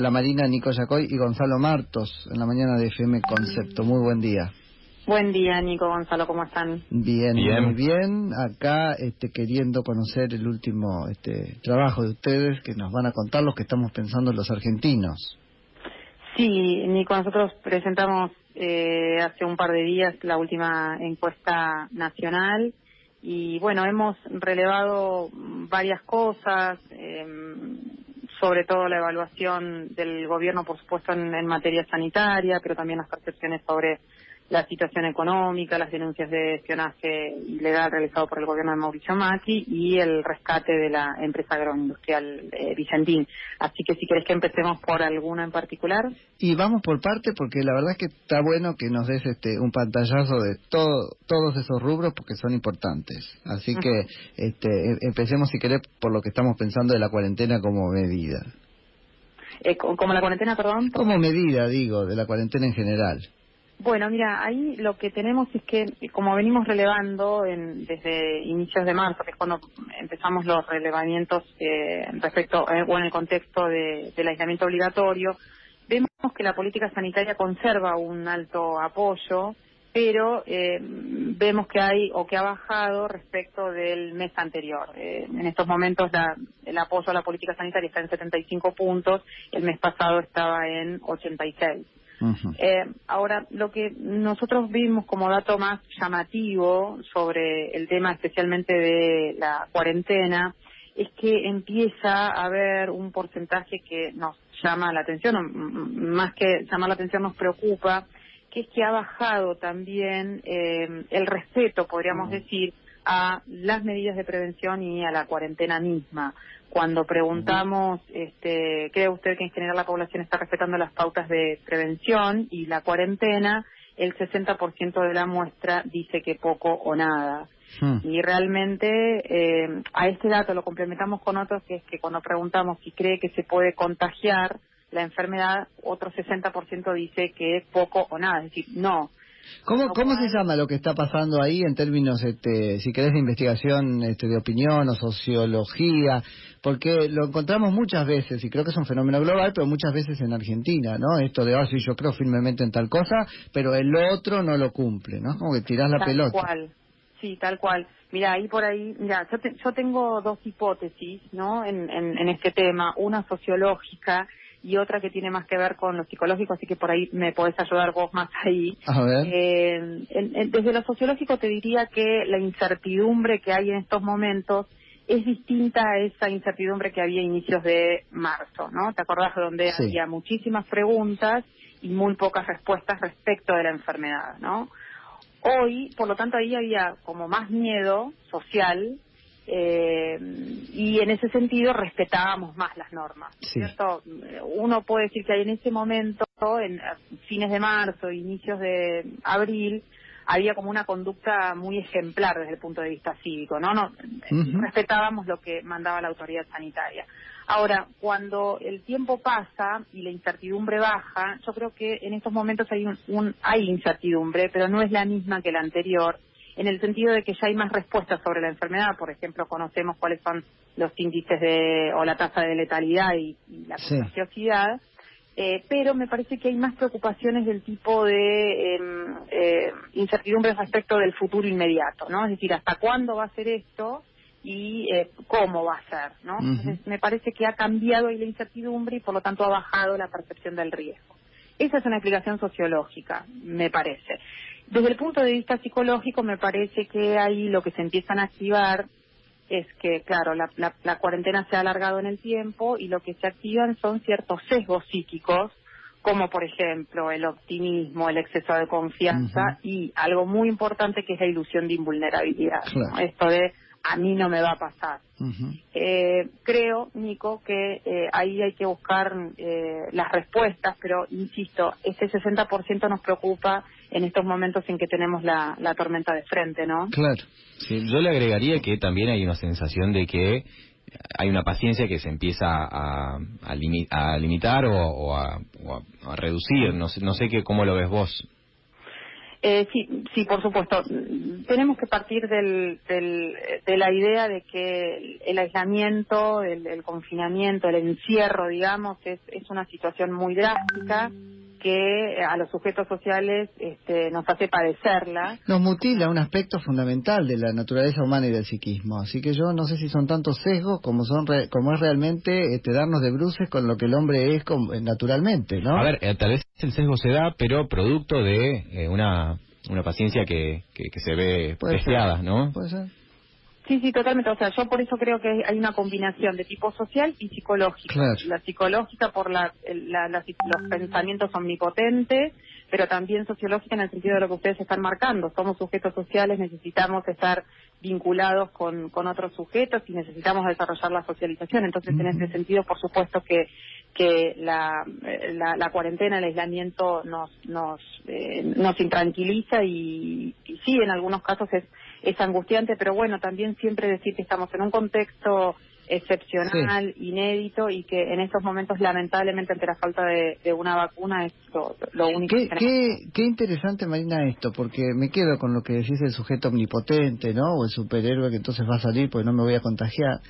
la Marina Nico Yacoy y Gonzalo Martos en la mañana de FM Concepto. Muy buen día. Buen día, Nico Gonzalo, ¿cómo están? Bien, muy bien. Acá este, queriendo conocer el último este, trabajo de ustedes que nos van a contar los que estamos pensando los argentinos. Sí, Nico, nosotros presentamos eh, hace un par de días la última encuesta nacional y bueno, hemos relevado varias cosas, eh, sobre todo la evaluación del gobierno, por supuesto, en, materia sanitaria, pero también las percepciones sobre la situación económica, las denuncias de espionaje ilegal realizado por el gobierno de Mauricio Macri y el rescate de la empresa agroindustrial eh, Vicentín. Así que si querés que empecemos por alguna en particular. Y vamos por parte porque la verdad es que está bueno que nos des este un pantallazo de todo, todos esos rubros porque son importantes. Así que este, em, empecemos si querés por lo que estamos pensando de la cuarentena como medida. Eh, como la cuarentena, perdón. Como medida, digo, de la cuarentena en general. Bueno, mira, ahí lo que tenemos es que, como venimos relevando desde inicios de marzo, que es cuando empezamos los relevamientos eh, respecto eh, o en el contexto del aislamiento obligatorio, vemos que la política sanitaria conserva un alto apoyo, pero eh, vemos que hay o que ha bajado respecto del mes anterior. en estos momentos el apoyo a la política sanitaria está en 75 puntos, el mes pasado estaba en 86. Eh, ahora, lo que nosotros vimos como dato más llamativo sobre el tema especialmente de la cuarentena es que empieza a haber un porcentaje que nos llama la atención, o más que llamar la atención nos preocupa, que es que ha bajado también eh, el respeto, podríamos decir, a las medidas de prevención y a la cuarentena misma. Cuando preguntamos, este, ¿cree usted que en general la población está respetando las pautas de prevención y la cuarentena? El 60% de la muestra dice que poco o nada. Hmm. Y realmente eh, a este dato lo complementamos con otros, que es que cuando preguntamos si cree que se puede contagiar la enfermedad, otro 60% dice que poco o nada, es decir, no, ¿Cómo, ¿Cómo se llama lo que está pasando ahí en términos, este, si querés, de investigación este, de opinión o sociología? Porque lo encontramos muchas veces, y creo que es un fenómeno global, pero muchas veces en Argentina, ¿no? Esto de, ah, sí, yo creo firmemente en tal cosa, pero el otro no lo cumple, ¿no? Como que tirás la tal pelota. Cual. Sí, tal cual. Mira, ahí por ahí, mira, yo, yo tengo dos hipótesis, ¿no? En, en, en este tema. Una sociológica y otra que tiene más que ver con lo psicológico, así que por ahí me podés ayudar vos más ahí. A ver. Eh, desde lo sociológico te diría que la incertidumbre que hay en estos momentos es distinta a esa incertidumbre que había a inicios de marzo, ¿no? ¿Te acordás de donde había muchísimas preguntas y muy pocas respuestas respecto de la enfermedad, ¿no? Hoy, por lo tanto, ahí había como más miedo social eh, y en ese sentido respetábamos más las normas. ¿cierto? Uno puede decir que en ese momento, en fines de marzo, inicios de abril, había como una conducta muy ejemplar desde el punto de vista cívico, ¿no? no Respetábamos lo que mandaba la autoridad sanitaria. Ahora, cuando el tiempo pasa y la incertidumbre baja, yo creo que en estos momentos hay un hay incertidumbre, pero no es la misma que la anterior en el sentido de que ya hay más respuestas sobre la enfermedad. Por ejemplo, conocemos cuáles son los índices de, o la tasa de letalidad y, la contagiosidad. Eh, pero me parece que hay más preocupaciones del tipo de em, eh, incertidumbre respecto del futuro inmediato, ¿no? Es decir, hasta cuándo va a ser esto y eh, cómo va a ser, ¿no? Entonces, me parece que ha cambiado ahí la incertidumbre y por lo tanto ha bajado la percepción del riesgo. Esa es una explicación sociológica, me parece. Desde el punto de vista psicológico, me parece que ahí lo que se empiezan a activar es que, claro, la, cuarentena se ha alargado en el tiempo y lo que se activan son ciertos sesgos psíquicos, como por ejemplo el optimismo, el exceso de confianza y algo muy importante que es la ilusión de invulnerabilidad. Esto de a mí no me va a pasar. eh, creo, Nico, que eh, ahí hay que buscar eh, las respuestas, pero insisto, ese 60% nos preocupa en estos momentos en que tenemos la, tormenta de frente, ¿no? Claro. yo le agregaría que también hay una sensación de que hay una paciencia que se empieza a, a, limitar o, a, reducir. No sé, no sé qué, cómo lo ves vos. Eh, sí, sí, por supuesto. Tenemos que partir del, de la idea de que el aislamiento, el, confinamiento, el encierro, digamos, es, es una situación muy drástica que a los sujetos sociales este, nos hace padecerla. Nos mutila un aspecto fundamental de la naturaleza humana y del psiquismo. Así que yo no sé si son tantos sesgos como son como es realmente este, darnos de bruces con lo que el hombre es naturalmente, ¿no? A ver, eh, tal vez el sesgo se da, pero producto de eh, una, una paciencia que, que, se ve deseada, ¿no? Puede ser. Sí, sí, totalmente. O sea, yo por eso creo que hay una combinación de tipo social y psicológica. La psicológica por la, los pensamientos omnipotentes, pero también sociológica en el sentido de lo que ustedes están marcando. Somos sujetos sociales, necesitamos estar vinculados con, con otros sujetos y necesitamos desarrollar la socialización. Entonces, en ese sentido, por supuesto que que la, la, cuarentena, el aislamiento nos nos eh, nos intranquiliza y, y sí, en algunos casos es es angustiante, pero bueno, también siempre decir que estamos en un contexto excepcional, inédito y que en estos momentos lamentablemente ante la falta de, una vacuna es lo, único ¿Qué, que qué, interesante Marina esto, porque me quedo con lo que decís el sujeto omnipotente, ¿no? O el superhéroe que entonces va a salir porque no me voy a contagiar.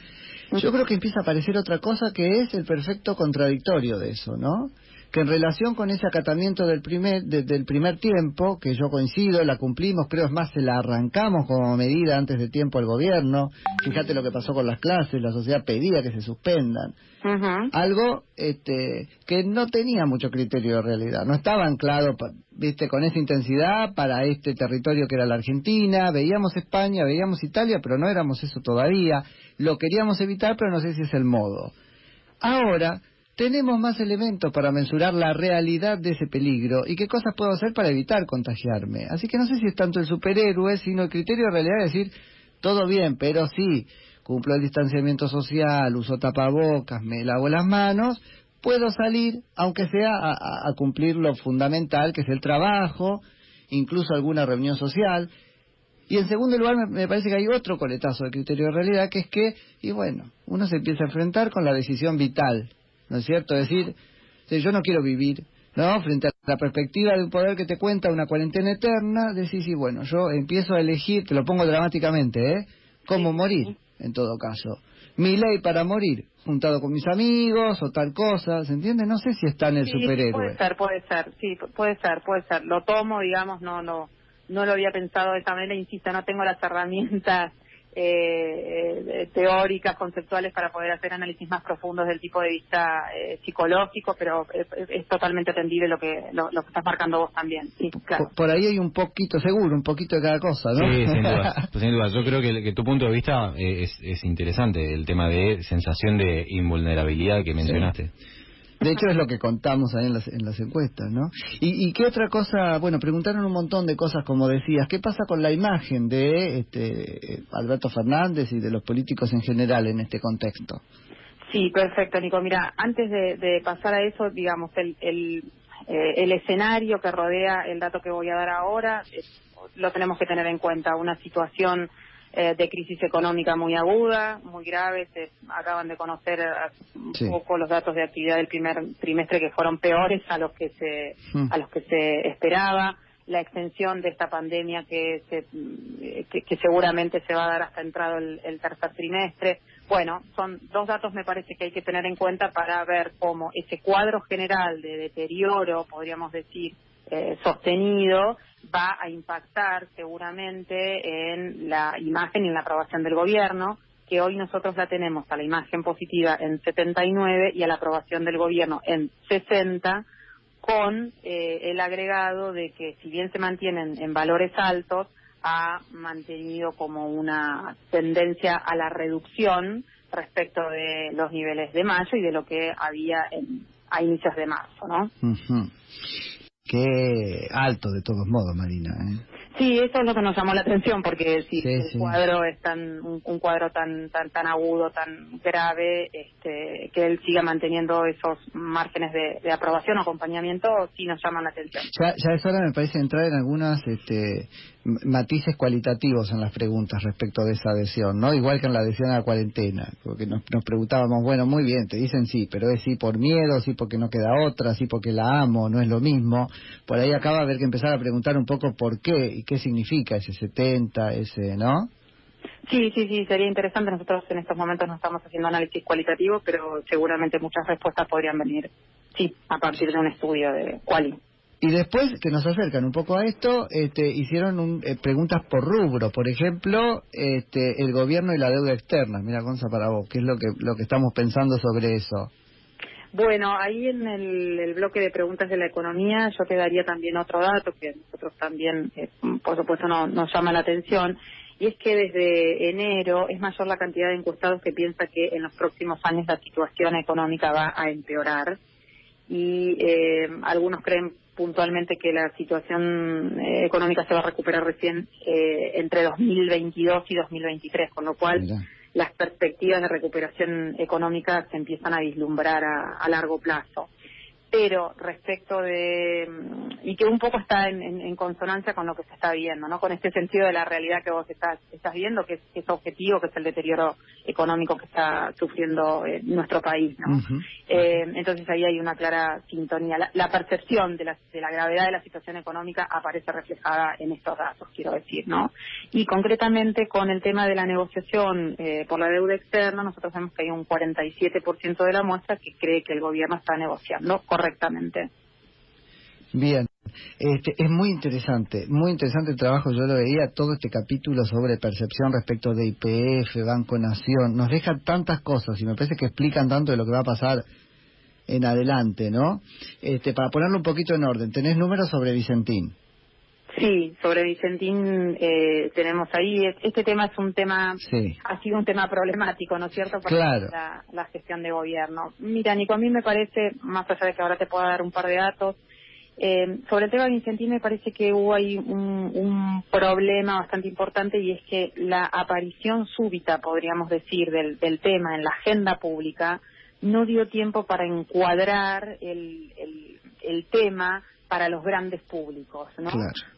Yo creo que empieza a aparecer otra cosa que es el perfecto contradictorio de eso, ¿no? Que en relación con ese acatamiento del primer, del primer tiempo, que yo coincido, la cumplimos, creo es más, se la arrancamos como medida antes de tiempo al gobierno, fíjate lo que pasó con las clases, la sociedad pedía que se suspendan, algo este, que no tenía mucho criterio de realidad, no estaba anclado, viste, con esa intensidad para este territorio que era la Argentina, veíamos España, veíamos Italia, pero no éramos eso todavía, lo queríamos evitar, pero no sé si es el modo. Ahora, tenemos más elementos para mensurar la realidad de ese peligro y qué cosas puedo hacer para evitar contagiarme. Así que no sé si es tanto el superhéroe, sino el criterio de realidad es decir, todo bien, pero sí, cumplo el distanciamiento social, uso tapabocas, me lavo las manos, puedo salir, aunque sea a, cumplir lo fundamental, que es el trabajo, incluso alguna reunión social. Y en segundo lugar, me, parece que hay otro coletazo de criterio de realidad, que es que, y bueno, uno se empieza a enfrentar con la decisión vital ¿no es cierto? Es decir, yo no quiero vivir, ¿no? Frente a la perspectiva de un poder que te cuenta una cuarentena eterna, decís, sí, bueno, yo empiezo a elegir, te lo pongo dramáticamente, ¿eh? Cómo morir, en todo caso. Mi ley para morir, juntado con mis amigos o tal cosa, ¿se entiende? No sé si está en el superhéroe. puede ser, puede ser, sí, puede ser, puede ser. Lo tomo, digamos, no, no, no lo había pensado de esa manera, insisto, no tengo las herramientas eh, eh, teóricas, conceptuales para poder hacer análisis más profundos del tipo de vista eh, psicológico, pero es, totalmente atendible lo que lo, que estás marcando vos también. Sí, claro. por, ahí hay un poquito, seguro, un poquito de cada cosa, ¿no? Sí, sin duda. Pues sin duda. Yo creo que, tu punto de vista es, es, interesante, el tema de sensación de invulnerabilidad que mencionaste. De hecho, es lo que contamos ahí en las, en las encuestas, ¿no? Y, ¿Y qué otra cosa? Bueno, preguntaron un montón de cosas, como decías. ¿Qué pasa con la imagen de este, Alberto Fernández y de los políticos en general en este contexto? Sí, perfecto, Nico. Mira, antes de, pasar a eso, digamos, el, el, eh, el escenario que rodea el dato que voy a dar ahora, eh, lo tenemos que tener en cuenta. Una situación eh, de crisis económica muy aguda, muy grave. Se acaban de conocer un poco los datos de actividad del primer trimestre que fueron peores a los que se hmm. a los que se esperaba. La extensión de esta pandemia que, se, que, seguramente se va a dar hasta entrado el, tercer trimestre. Bueno, son dos datos me parece que hay que tener en cuenta para ver cómo ese cuadro general de deterioro, podríamos decir, eh, sostenido, va a impactar seguramente en la imagen y en la aprobación del gobierno, que hoy nosotros la tenemos a la imagen positiva en 79 y a la aprobación del gobierno en 60, con eh, el agregado de que si bien se mantienen en valores altos, ha mantenido como una tendencia a la reducción respecto de los niveles de mayo y de lo que había a inicios de marzo, ¿no? Qué alto de todos modos, Marina. ¿eh? Sí, eso es lo que nos llamó la atención, porque si el cuadro es tan un, cuadro tan tan tan agudo, tan grave, este, que él siga manteniendo esos márgenes de, aprobación o acompañamiento, sí nos llama la atención. Ya, ya es hora, me parece, entrar en algunas este, matices cualitativos en las preguntas respecto de esa adhesión, ¿no? Igual que en la adhesión a la cuarentena, porque nos, nos preguntábamos, bueno, muy bien, te dicen sí, pero es sí por miedo, sí porque no queda otra, sí porque la amo, no es lo mismo. Por ahí acaba de haber que empezar a preguntar un poco por qué y qué significa ese 70, ese, ¿no? Sí, sí, sí, sería interesante. Nosotros en estos momentos no estamos haciendo análisis cualitativo, pero seguramente muchas respuestas podrían venir, sí, a partir de un estudio de quali. Y después que nos acercan un poco a esto, este, hicieron eh, preguntas por rubro, por ejemplo, este, el gobierno y la deuda externa. Mira, Gonza, para vos, ¿qué es lo que, lo que estamos pensando sobre eso? Bueno, ahí en el, bloque de preguntas de la economía yo te daría también otro dato que a nosotros también, eh, por supuesto, no, nos llama la atención, y es que desde enero es mayor la cantidad de encuestados que piensa que en los próximos años la situación económica va a empeorar y eh, algunos creen puntualmente que la situación eh, económica se va a recuperar recién eh, entre 2022 y 2023, con lo cual las perspectivas de recuperación económica se empiezan a vislumbrar a largo plazo pero respecto de mm, y que un poco está en, consonancia con lo que se está viendo, ¿no? Con este sentido de la realidad que vos estás estás viendo, que es, objetivo, que es el deterioro económico que está sufriendo eh, nuestro país, ¿no? Eh, entonces ahí hay una clara sintonía. La, percepción de la, de la gravedad de la situación económica aparece reflejada en estos datos, quiero decir, ¿no? Y concretamente con el tema de la negociación eh, por la deuda externa, nosotros vemos que hay un 47% de la muestra que cree que el gobierno está negociando correctamente. Bien, este, es muy interesante, muy interesante el trabajo. Yo lo veía todo este capítulo sobre percepción respecto de IPF, Banco Nación. Nos deja tantas cosas y me parece que explican tanto de lo que va a pasar en adelante, ¿no? Este, para ponerlo un poquito en orden, tenés números sobre Vicentín. Sí, sobre Vicentín eh, tenemos ahí. Este tema es un tema, ha sido un tema problemático, ¿no es cierto? Para la, gestión de gobierno. Mira, Nico, a mí me parece, más allá de que ahora te pueda dar un par de datos, eh, sobre el tema de Vicentín me parece que hubo ahí un, un, problema bastante importante y es que la aparición súbita, podríamos decir, del, del tema en la agenda pública no dio tiempo para encuadrar el, el, el tema para los grandes públicos, ¿no?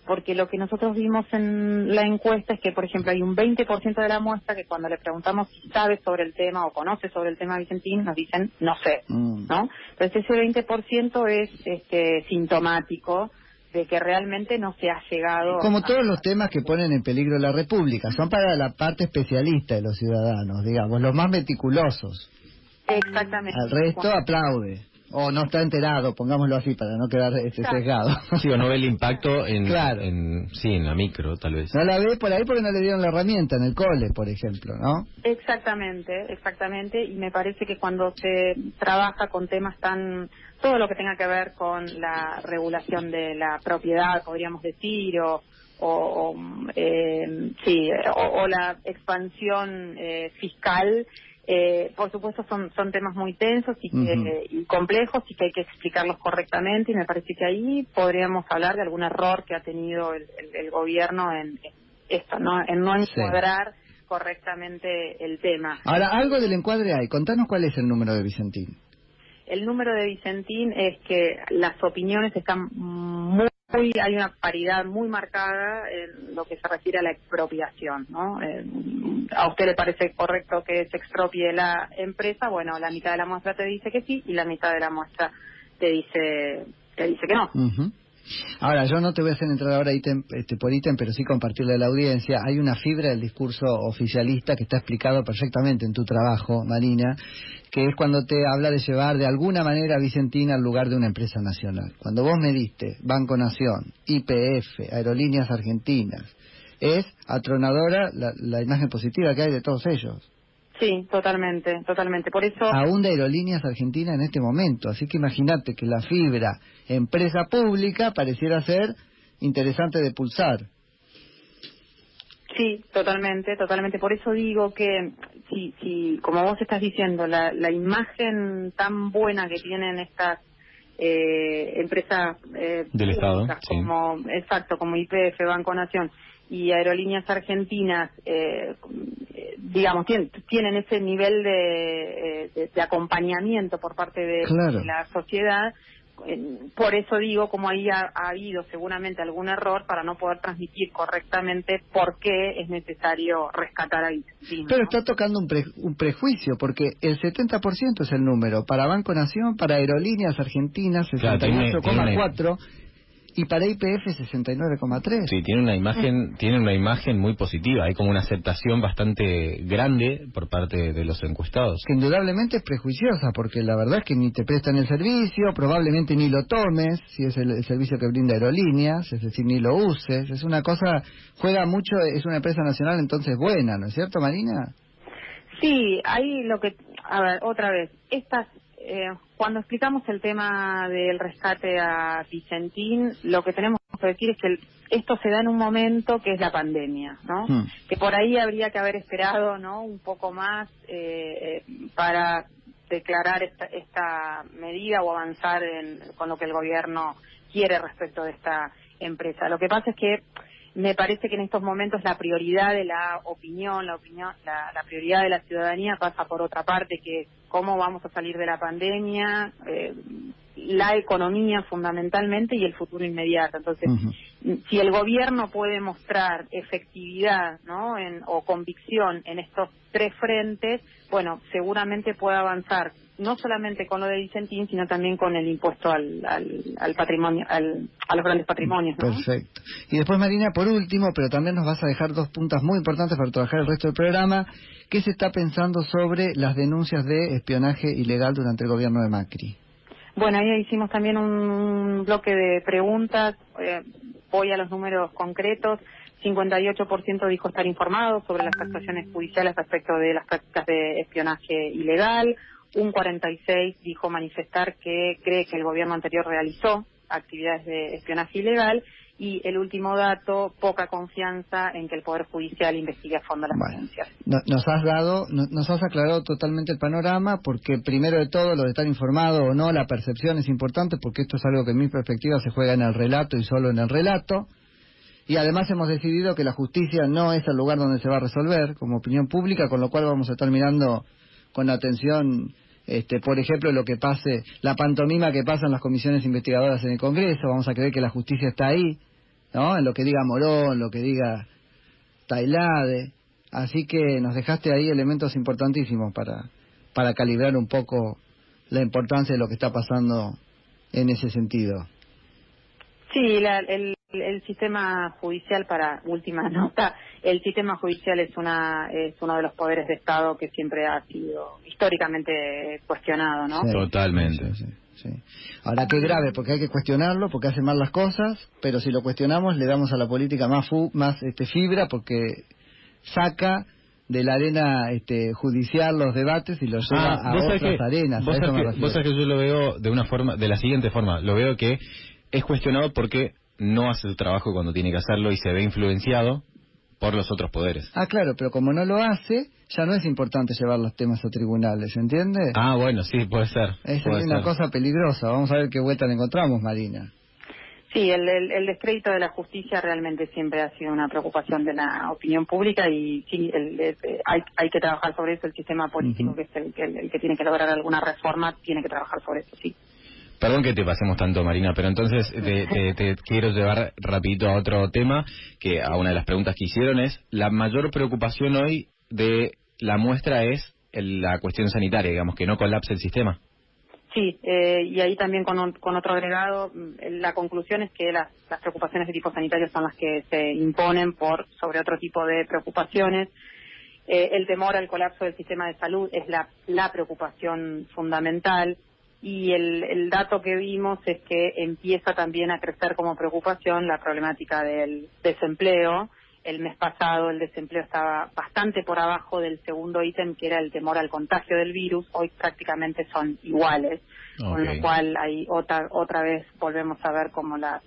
Porque lo que nosotros vimos en la encuesta es que, por ejemplo, hay un 20% de la muestra que cuando le preguntamos si sabe sobre el tema o conoce sobre el tema Vicentín, nos dicen no sé, mm. ¿no? Entonces ese 20% es este, sintomático de que realmente no se ha llegado. Como todos los temas que ponen en peligro la República, son para la parte especialista de los ciudadanos, digamos, los más meticulosos. Exactamente. Al resto aplaude o no está enterado, pongámoslo así para no quedar este sesgado. Sí, o no ve el impacto en, en, sí, en la micro, tal vez. No la ve por ahí porque no le dieron la herramienta en el cole, por ejemplo, ¿no? Exactamente, exactamente, y me parece que cuando se trabaja con temas tan todo lo que tenga que ver con la regulación de la propiedad, podríamos decir, o, o, eh, sí, o, la expansión eh, fiscal, eh, por supuesto son, son temas muy tensos y, y, complejos y que hay que explicarlos correctamente y me parece que ahí podríamos hablar de algún error que ha tenido el, gobierno en, esto, ¿no? en no encuadrar correctamente el tema. Ahora, algo del encuadre hay. Contanos cuál es el número de Vicentín. El número de Vicentín es que las opiniones están muy hay una paridad muy marcada en lo que se refiere a la expropiación, ¿no? Eh, a usted le parece correcto que se expropie la empresa, bueno, la mitad de la muestra te dice que sí y la mitad de la muestra te dice te dice que no. Ahora, yo no te voy a hacer entrar ahora ítem, este, por ítem, pero sí compartirle a la audiencia. Hay una fibra del discurso oficialista que está explicado perfectamente en tu trabajo, Marina, que es cuando te habla de llevar de alguna manera a Vicentina al lugar de una empresa nacional. Cuando vos me diste Banco Nación, IPF, Aerolíneas Argentinas, es atronadora la, la imagen positiva que hay de todos ellos. Sí, totalmente, totalmente. Por eso. Aún de aerolíneas argentinas en este momento. Así que imagínate que la fibra empresa pública pareciera ser interesante de pulsar. Sí, totalmente, totalmente. Por eso digo que, si, si como vos estás diciendo, la, la imagen tan buena que tienen estas eh, empresas eh, del Estado, como exacto como IPF, Banco Nación y aerolíneas argentinas, eh, digamos, tienen, ese nivel de, de, acompañamiento por parte de la sociedad por eso digo, como ahí ha, habido seguramente algún error para no poder transmitir correctamente por qué es necesario rescatar a Pero está tocando un, un prejuicio, porque el 70% es el número. Para Banco Nación, para Aerolíneas Argentinas, 68,4% y para IPF 69,3. Sí, tiene una imagen, tiene una imagen muy positiva, hay como una aceptación bastante grande por parte de los encuestados. Que indudablemente es prejuiciosa, porque la verdad es que ni te prestan el servicio, probablemente ni lo tomes, si es el, servicio que brinda aerolíneas, es decir, ni lo uses, es una cosa, juega mucho, es una empresa nacional entonces buena, ¿no es cierto, Marina? Sí, hay lo que, a ver, otra vez, estas eh, cuando explicamos el tema del rescate a Vicentín, lo que tenemos que decir es que esto se da en un momento que es la pandemia, ¿no? Hmm. Que por ahí habría que haber esperado, ¿no? Un poco más eh, para declarar esta, esta, medida o avanzar con lo que el gobierno quiere respecto de esta empresa. Lo que pasa es que me parece que en estos momentos la prioridad de la opinión, la opinión, la, prioridad de la ciudadanía pasa por otra parte, que cómo vamos a salir de la pandemia, eh, la economía fundamentalmente y el futuro inmediato. Entonces, si el gobierno puede mostrar efectividad, ¿no? o convicción en estos tres frentes, bueno, seguramente puede avanzar no solamente con lo de Vicentín, sino también con el impuesto al, al, patrimonio, al, a los grandes patrimonios. Perfecto. Y después, Marina, por último, pero también nos vas a dejar dos puntas muy importantes para trabajar el resto del programa. ¿Qué se está pensando sobre las denuncias de espionaje ilegal durante el gobierno de Macri? Bueno, ahí hicimos también un bloque de preguntas. Eh, voy a los números concretos. 58% dijo estar informado sobre las actuaciones judiciales respecto de las prácticas de espionaje ilegal un 46 dijo manifestar que cree que el gobierno anterior realizó actividades de espionaje ilegal y el último dato, poca confianza en que el Poder Judicial investigue a fondo las denuncias. nos has dado, nos has aclarado totalmente el panorama porque primero de todo lo de estar informado o no, la percepción es importante porque esto es algo que en mi perspectiva se juega en el relato y solo en el relato. Y además hemos decidido que la justicia no es el lugar donde se va a resolver como opinión pública, con lo cual vamos a estar mirando con atención este, por ejemplo, lo que pase, la pantomima que pasa en las comisiones investigadoras en el Congreso, vamos a creer que la justicia está ahí, ¿no? En lo que diga Morón, lo que diga Tailade. Así que nos dejaste ahí elementos importantísimos para, para calibrar un poco la importancia de lo que está pasando en ese sentido. Sí, el, el sistema judicial, para última nota, el sistema judicial es una es uno de los poderes de Estado que siempre ha sido históricamente cuestionado, ¿no? Totalmente. Ahora qué grave, porque hay que cuestionarlo, porque hace mal las cosas, pero si lo cuestionamos le damos a la política más más este fibra, porque saca de la arena este, judicial los debates y los lleva ah, a otras arenas. Vos, sabés que, yo lo veo de una forma, de la siguiente forma, lo veo que es cuestionado porque no hace su trabajo cuando tiene que hacerlo y se ve influenciado por los otros poderes. Ah, claro, pero como no lo hace, ya no es importante llevar los temas a tribunales, ¿entiende? Ah, bueno, sí, puede ser. Es una cosa peligrosa. Vamos a ver qué vuelta le encontramos, Marina. Sí, el, el, descrédito de la justicia realmente siempre ha sido una preocupación de la opinión pública y sí, hay, hay que trabajar sobre eso. El sistema político, que es el, el que tiene que lograr alguna reforma, tiene que trabajar sobre eso, sí. Perdón que te pasemos tanto, Marina, pero entonces te, quiero llevar rapidito a otro tema, que a una de las preguntas que hicieron es, la mayor preocupación hoy de la muestra es la cuestión sanitaria, digamos, que no colapse el sistema. Sí, eh, y ahí también con, otro agregado, mm, la conclusión es que las, preocupaciones de tipo sanitario son las que se imponen por sobre otro tipo de preocupaciones. Eh, el temor al colapso del sistema de salud es la, la preocupación fundamental y el, el, dato que vimos es que empieza también a crecer como preocupación la problemática del desempleo. El mes pasado el desempleo estaba bastante por abajo del segundo ítem, que era el temor al contagio del virus. Hoy prácticamente son iguales, con lo cual ahí otra otra vez volvemos a ver cómo la,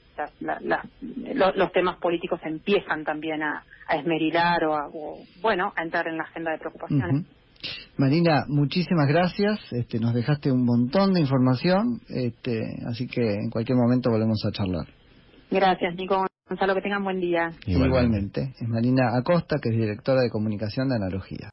los temas políticos empiezan también a, a esmerilar o, bueno a entrar en la agenda de preocupaciones. Marina, muchísimas gracias. Este, nos dejaste un montón de información, este, así que en cualquier momento volvemos a charlar. Gracias, Nico. Gonzalo, que tengan buen día. Igualmente. Es Marina Acosta, que es directora de comunicación de Analogía.